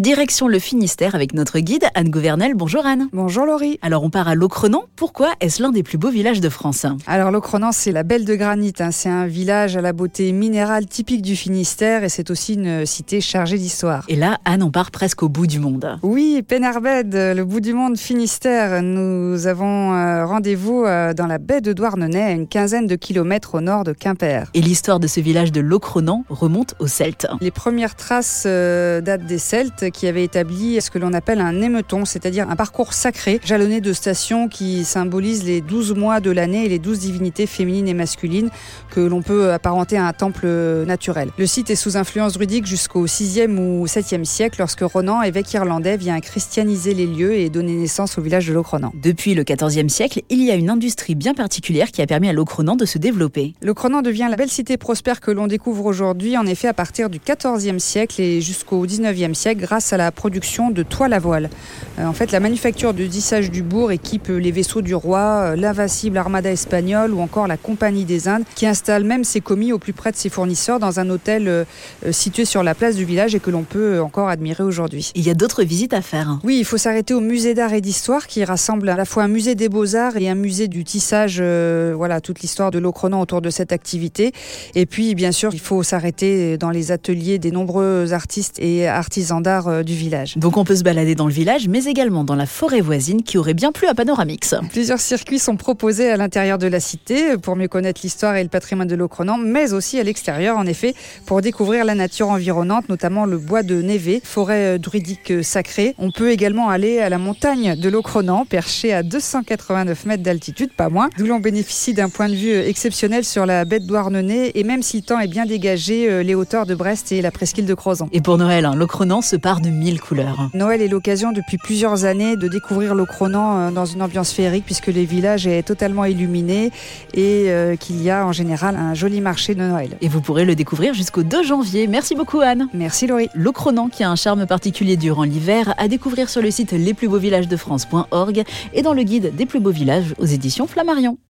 Direction le Finistère avec notre guide Anne Gouvernel. Bonjour Anne. Bonjour Laurie. Alors on part à Locronan. Pourquoi est-ce l'un des plus beaux villages de France? Alors Locronan, c'est la Belle de Granit. Hein. C'est un village à la beauté minérale typique du Finistère et c'est aussi une cité chargée d'histoire. Et là, Anne, on part presque au bout du monde. Oui, Pénarbed, le bout du monde Finistère. Nous avons euh, rendez-vous euh, dans la baie de Douarnenez, à une quinzaine de kilomètres au nord de Quimper. Et l'histoire de ce village de Locronan remonte aux Celtes. Les premières traces euh, datent des Celtes qui avait établi ce que l'on appelle un émeton, c'est-à-dire un parcours sacré jalonné de stations qui symbolisent les 12 mois de l'année et les 12 divinités féminines et masculines que l'on peut apparenter à un temple naturel. Le site est sous influence druidique jusqu'au 6e ou 7e siècle lorsque Ronan, évêque irlandais, vient christianiser les lieux et donner naissance au village de Locronan. Depuis le 14e siècle, il y a une industrie bien particulière qui a permis à Locronan de se développer. Locronan devient la belle cité prospère que l'on découvre aujourd'hui, en effet à partir du 14e siècle et jusqu'au 19e siècle grâce à la production de toiles à voile. Euh, en fait, la manufacture de tissage du bourg équipe les vaisseaux du roi, euh, l'invincible armada espagnole ou encore la Compagnie des Indes, qui installe même ses commis au plus près de ses fournisseurs dans un hôtel euh, situé sur la place du village et que l'on peut encore admirer aujourd'hui. Il y a d'autres visites à faire. Oui, il faut s'arrêter au musée d'art et d'histoire qui rassemble à la fois un musée des beaux-arts et un musée du tissage, voilà, toute l'histoire de l'Ocronan autour de cette activité. Et puis, bien sûr, il faut s'arrêter dans les ateliers des nombreux artistes et artisans d'art du village. Donc on peut se balader dans le village, mais également dans la forêt voisine qui aurait bien plu à Panoramix. Plusieurs circuits sont proposés à l'intérieur de la cité pour mieux connaître l'histoire et le patrimoine de Locronan, mais aussi à l'extérieur, en effet, pour découvrir la nature environnante, notamment le bois de Névé, forêt euh, druidique euh, sacrée. On peut également aller à la montagne de Locronan, perchée à 289 mètres d'altitude, pas moins, d'où l'on bénéficie d'un point de vue euh, exceptionnel sur la baie de Douarnenez, et même si le temps est bien dégagé, les hauteurs de Brest et la presqu'île de Crozon. Et pour Noël, hein, Locronan se part de mille couleurs. Noël est l'occasion depuis plusieurs années de découvrir l'Ocronan euh, dans une ambiance féerique puisque le village est totalement illuminé et euh, qu'il y a en général un joli marché de Noël. Et vous pourrez le découvrir jusqu'au 2 janvier. Merci beaucoup Anne. Merci Laurie. L'Ocronan qui a un charme particulier durant l'hiver à découvrir sur le site lesplusbeauxvillagesdefrance.org et dans le guide des plus beaux villages aux éditions Flammarion.